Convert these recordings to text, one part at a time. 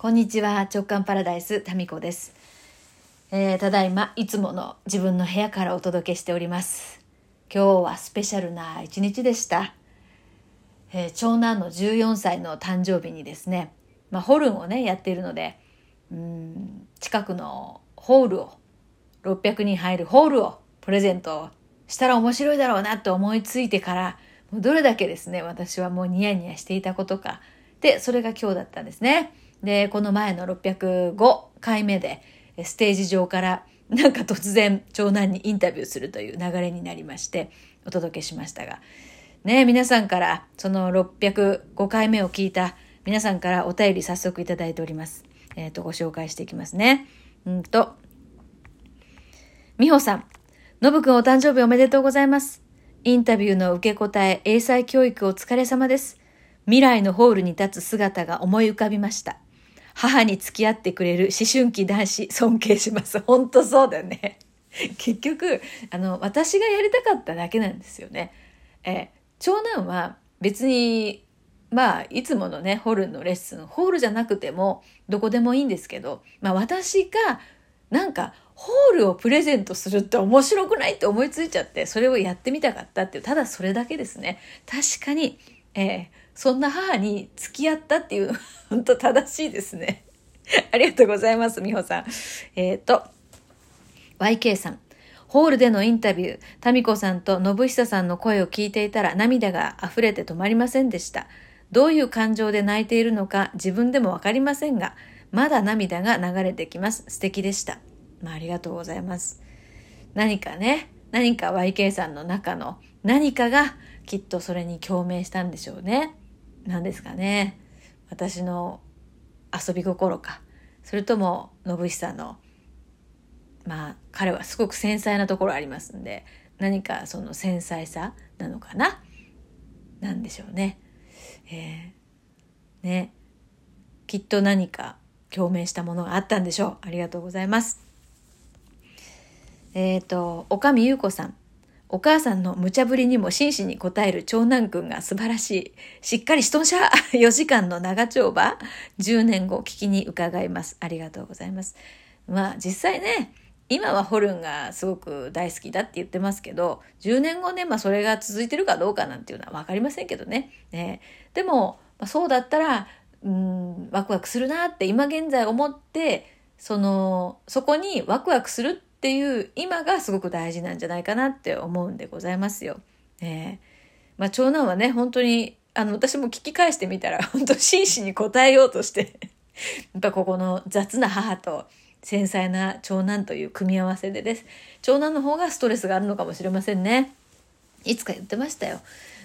こんにちは直感パラダイスタミコです、えー、ただいまいつもの自分の部屋からお届けしております。今日はスペシャルな一日でした、えー、長男の14歳の誕生日にですね、まあ、ホルンをねやっているのでうん近くのホールを600人入るホールをプレゼントしたら面白いだろうなと思いついてからどれだけですね私はもうニヤニヤしていたことか。でそれが今日だったんですね。で、この前の605回目で、ステージ上からなんか突然長男にインタビューするという流れになりまして、お届けしましたが、ね、皆さんからその605回目を聞いた皆さんからお便り早速いただいております。えっ、ー、と、ご紹介していきますね。うんと、みほさん、のぶくんお誕生日おめでとうございます。インタビューの受け答え、英才教育お疲れ様です。未来のホールに立つ姿が思い浮かびました。母に付き合ってくれる思春期男子尊敬します。本当そうだよね。結局、あの、私がやりたかっただけなんですよね。え長男は別に、まあ、いつものね、ホルンのレッスン、ホールじゃなくても、どこでもいいんですけど、まあ私が、なんか、ホールをプレゼントするって面白くないって思いついちゃって、それをやってみたかったっていう、ただそれだけですね。確かに、えー、そんな母に付き合ったっていう、本当正しいですね。ありがとうございます、美穂さん。えっ、ー、と、YK さん。ホールでのインタビュー、タミコさんと信久さんの声を聞いていたら涙が溢れて止まりませんでした。どういう感情で泣いているのか自分でもわかりませんが、まだ涙が流れてきます。素敵でした。まあ、ありがとうございます。何かね、何か YK さんの中の何かがきっとそれに共鳴したんでしょうね。何ですかね。私の遊び心か。それとも信久のまあ彼はすごく繊細なところありますんで何かその繊細さなのかな？なんでしょうね。えー、ねきっと何か共鳴したものがあったんでしょう。ありがとうございます。えっ、ー、と、おかみゆうこさん。お母さんの無茶ぶりにも真摯に答える長男くんが素晴らしい。しっかりしとんしゃ !4 時間の長丁場 ?10 年後聞きに伺います。ありがとうございます。まあ実際ね、今はホルンがすごく大好きだって言ってますけど、10年後ね、まあそれが続いてるかどうかなんていうのはわかりませんけどね。ねでも、まあ、そうだったら、うん、ワクワクするなって今現在思って、その、そこにワクワクするってっていう今がすごく大事なんじゃないかなって思うんでございますよ。えー、まあ長男はね、本当に、あの、私も聞き返してみたら、本当真摯に答えようとして やっぱここの雑な母と繊細な長男という組み合わせでです。長男の方がストレスがあるのかもしれませんね。いつか言ってましたよ。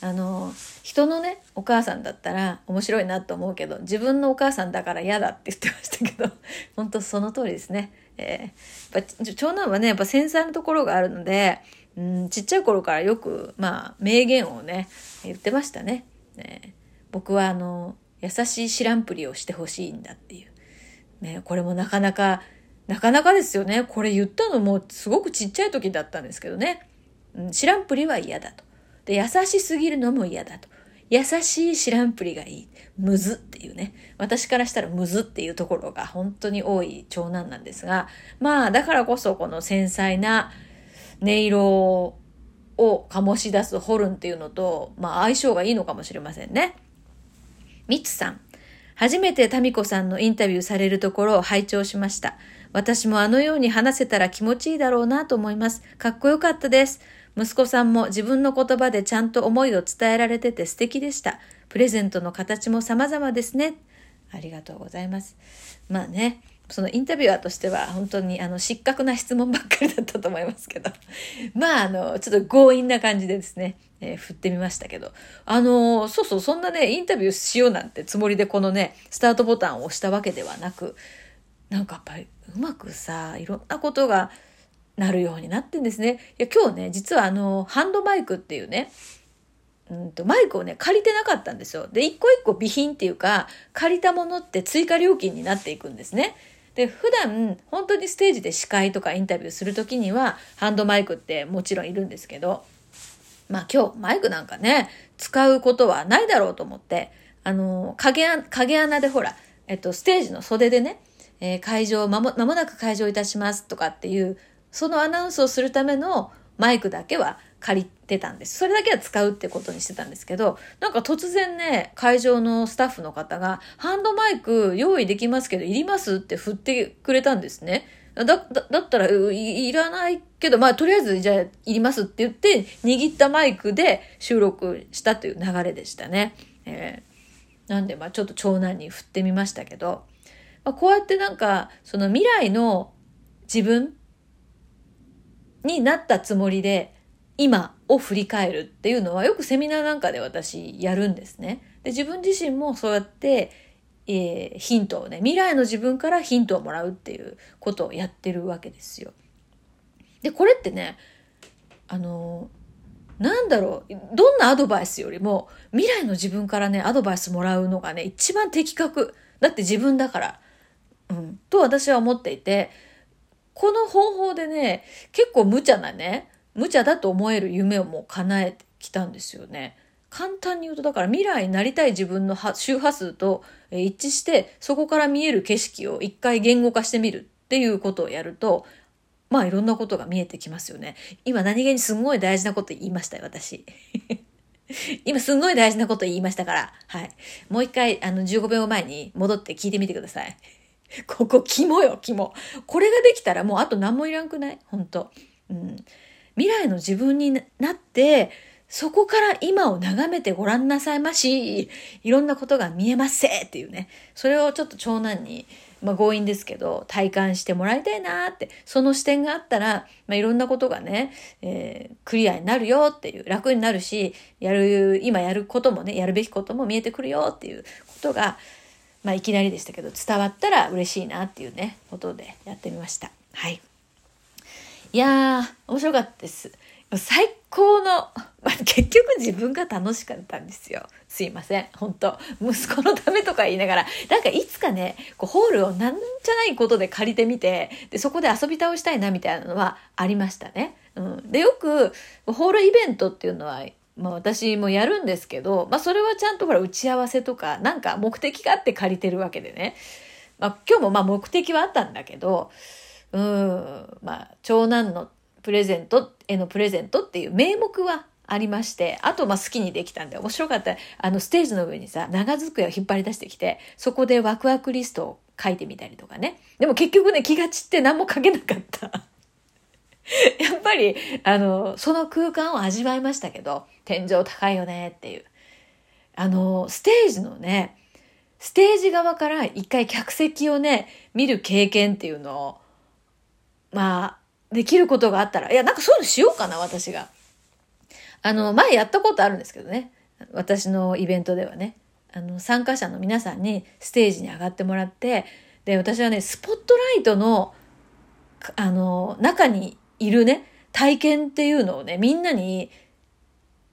あの、人のね、お母さんだったら面白いなと思うけど、自分のお母さんだから嫌だって言ってましたけど、本当その通りですね。えー、やっぱ長男はね、やっぱ繊細なところがあるので、うん、ちっちゃい頃からよく、まあ、名言をね、言ってましたね。ね僕はあの、優しい知らんぷりをしてほしいんだっていう。ね、これもなかなか、なかなかですよね。これ言ったのもすごくちっちゃい時だったんですけどね。うん、知らんぷりは嫌だと。で、優しすぎるのも嫌だと。優しい知らんぷりがいい。むずっていうね。私からしたらむずっていうところが本当に多い長男なんですが、まあだからこそこの繊細な音色を醸し出すホルンっていうのと、まあ相性がいいのかもしれませんね。みつさん。初めてタミコさんのインタビューされるところを拝聴しました。私もあのように話せたら気持ちいいだろうなと思います。かっこよかったです。息子さんも自分の言葉でちゃんと思いを伝えられてて素敵でした。プレゼントの形も様々ですね。ありがとうございます。まあね、そのインタビュアーとしては本当にあの失格な質問ばっかりだったと思いますけど、まああの、ちょっと強引な感じでですね、えー、振ってみましたけど、あのそうそう、そんなね、インタビューしようなんてつもりでこのね、スタートボタンを押したわけではなく、なんかやっぱりうまくさ、いろんなことがなるようになってんですね。いや、今日ね、実はあの、ハンドマイクっていうね、うんと、マイクをね、借りてなかったんですよ。で、一個一個備品っていうか、借りたものって追加料金になっていくんですね。で、普段、本当にステージで司会とかインタビューするときには、ハンドマイクってもちろんいるんですけど、まあ今日、マイクなんかね、使うことはないだろうと思って、あの、影影穴でほら、えっと、ステージの袖でね、えー、会場、まも、間もなく会場いたしますとかっていう、そのアナウンスをするためのマイクだけは借りてたんです。それだけは使うってことにしてたんですけど、なんか突然ね、会場のスタッフの方が、ハンドマイク用意できますけど、いりますって振ってくれたんですね。だ、だ、だったらい、いらないけど、まあ、とりあえず、じゃあ、いりますって言って、握ったマイクで収録したという流れでしたね。えー、なんで、まあ、ちょっと長男に振ってみましたけど、まあ、こうやってなんか、その未来の自分になったつもりで、今を振り返るっていうのはよくセミナーなんかで私やるんですね。で自分自身もそうやって、えー、ヒントをね未来の自分からヒントをもらうっていうことをやってるわけですよ。でこれってねあのなんだろうどんなアドバイスよりも未来の自分からねアドバイスもらうのがね一番的確だって自分だから、うん、と私は思っていてこの方法でね結構無茶なね無茶だと思える夢をもう叶えてきたんですよね。簡単に言うと、だから未来になりたい自分の周波数と一致して、そこから見える景色を一回言語化してみるっていうことをやると、まあいろんなことが見えてきますよね。今何気にすんごい大事なこと言いましたよ、私。今すんごい大事なこと言いましたから。はい。もう一回、あの、15秒前に戻って聞いてみてください。ここ、肝よ、肝。これができたらもうあと何もいらんくない？本当うん。未来の自分になって、そこから今を眺めてごらんなさいまし。いろんなことが見えますせっていうね。それをちょっと長男に、まあ強引ですけど、体感してもらいたいなって、その視点があったら、まあいろんなことがね、えー、クリアになるよっていう、楽になるし、やる、今やることもね、やるべきことも見えてくるよっていうことが、まあいきなりでしたけど、伝わったら嬉しいなっていうね、ことでやってみました。はい。いやー、面白かったです。最高の、まあ、結局自分が楽しかったんですよ。すいません。本当息子のためとか言いながら、なんかいつかね、こうホールをなんじゃないことで借りてみて、で、そこで遊び倒したいなみたいなのはありましたね。うん。で、よく、ホールイベントっていうのは、まあ私もやるんですけど、まあそれはちゃんとほら打ち合わせとか、なんか目的があって借りてるわけでね。まあ今日もまあ目的はあったんだけど、うん、まあ、長男のプレゼントへのプレゼントっていう名目はありまして、あと、まあ、好きにできたんで、面白かった。あの、ステージの上にさ、長机を引っ張り出してきて、そこでワクワクリストを書いてみたりとかね。でも結局ね、気が散って何も書けなかった。やっぱり、あの、その空間を味わいましたけど、天井高いよねっていう。あの、ステージのね、ステージ側から一回客席をね、見る経験っていうのを、まあ、できることがあったら、いや、なんかそういうのしようかな、私が。あの、前やったことあるんですけどね。私のイベントではね。あの、参加者の皆さんにステージに上がってもらって、で、私はね、スポットライトの、あの、中にいるね、体験っていうのをね、みんなに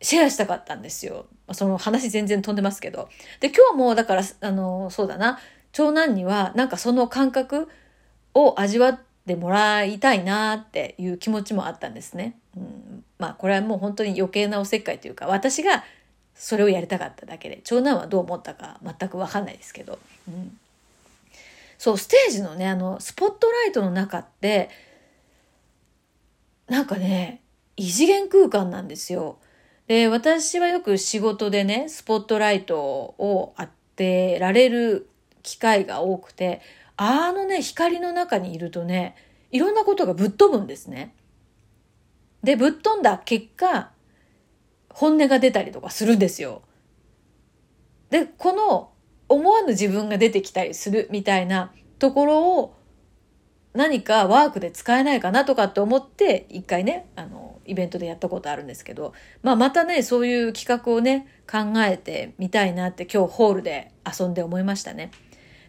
シェアしたかったんですよ。その話全然飛んでますけど。で、今日も、だから、あの、そうだな、長男には、なんかその感覚を味わっでもらいたいなっていう気持ちもあったんですね。うん、まあこれはもう本当に余計なおせっかいというか私がそれをやりたかっただけで長男はどう思ったか全く分かんないですけど、うん、そうステージのねあのスポットライトの中ってなんかね異次元空間なんですよ。で私はよく仕事でねスポットライトを当てられる機会が多くてあのね、光の中にいるとね、いろんなことがぶっ飛ぶんですね。で、ぶっ飛んだ結果、本音が出たりとかするんですよ。で、この思わぬ自分が出てきたりするみたいなところを何かワークで使えないかなとかって思って一回ね、あの、イベントでやったことあるんですけど、まあまたね、そういう企画をね、考えてみたいなって今日ホールで遊んで思いましたね。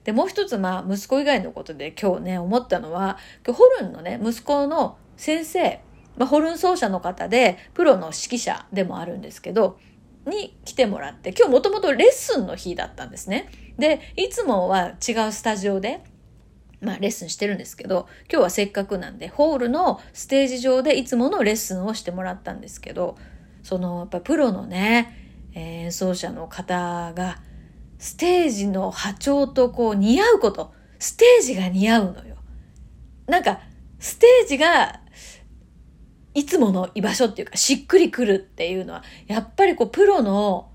で、もう一つ、まあ、息子以外のことで今日ね、思ったのは、ホルンのね、息子の先生、まあ、ホルン奏者の方で、プロの指揮者でもあるんですけど、に来てもらって、今日もともとレッスンの日だったんですね。で、いつもは違うスタジオで、まあ、レッスンしてるんですけど、今日はせっかくなんで、ホールのステージ上でいつものレッスンをしてもらったんですけど、その、やっぱプロのね、演奏者の方が、ステージの波長とこう似合うこと、ステージが似合うのよ。なんか、ステージがいつもの居場所っていうか、しっくりくるっていうのは、やっぱりこう、プロの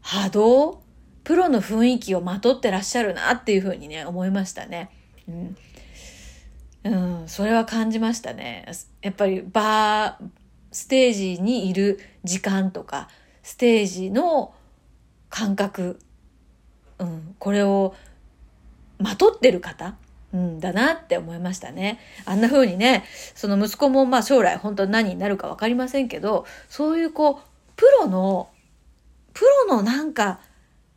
波動プロの雰囲気をまとってらっしゃるなっていうふうにね、思いましたね。うん。うん、それは感じましたね。やっぱりバー、ステージにいる時間とか、ステージの感覚、うん、これをまとってる方、うん、だなって思いましたね。あんな風にね、その息子もまあ将来本当何になるか分かりませんけど、そういうこう、プロの、プロのなんか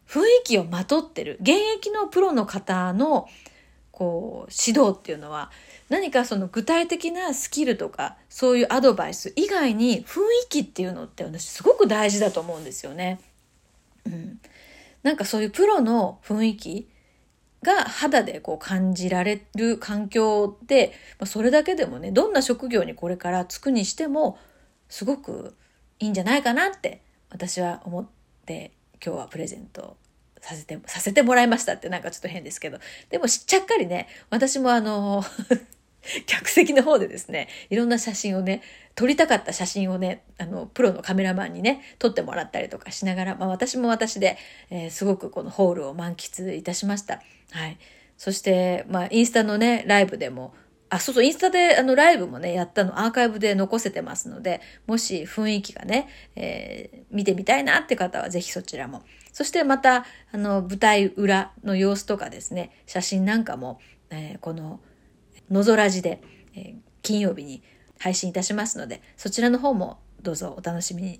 雰囲気をまとってる、現役のプロの方のこう指導っていうのは何かその具体的なスキルとかそういうアドバイス以外に雰囲気っていうのって私すごく大事だと思うんですよね。うん、なんかそういうプロの雰囲気が肌でこう感じられる環境で、まあ、それだけでもねどんな職業にこれから就くにしてもすごくいいんじゃないかなって私は思って今日はプレゼントさせて、させてもらいましたってなんかちょっと変ですけど。でもしっちゃっかりね、私もあの 客席の方でですね、いろんな写真をね、撮りたかった写真をね、あの、プロのカメラマンにね、撮ってもらったりとかしながら、まあ私も私で、えー、すごくこのホールを満喫いたしました。はい。そして、まあインスタのね、ライブでも、あ、そうそう、インスタであのライブもね、やったのアーカイブで残せてますので、もし雰囲気がね、えー、見てみたいなって方はぜひそちらも。そしてまた、あの、舞台裏の様子とかですね、写真なんかも、えー、この、のぞらじで、え、金曜日に配信いたしますので、そちらの方もどうぞお楽しみに。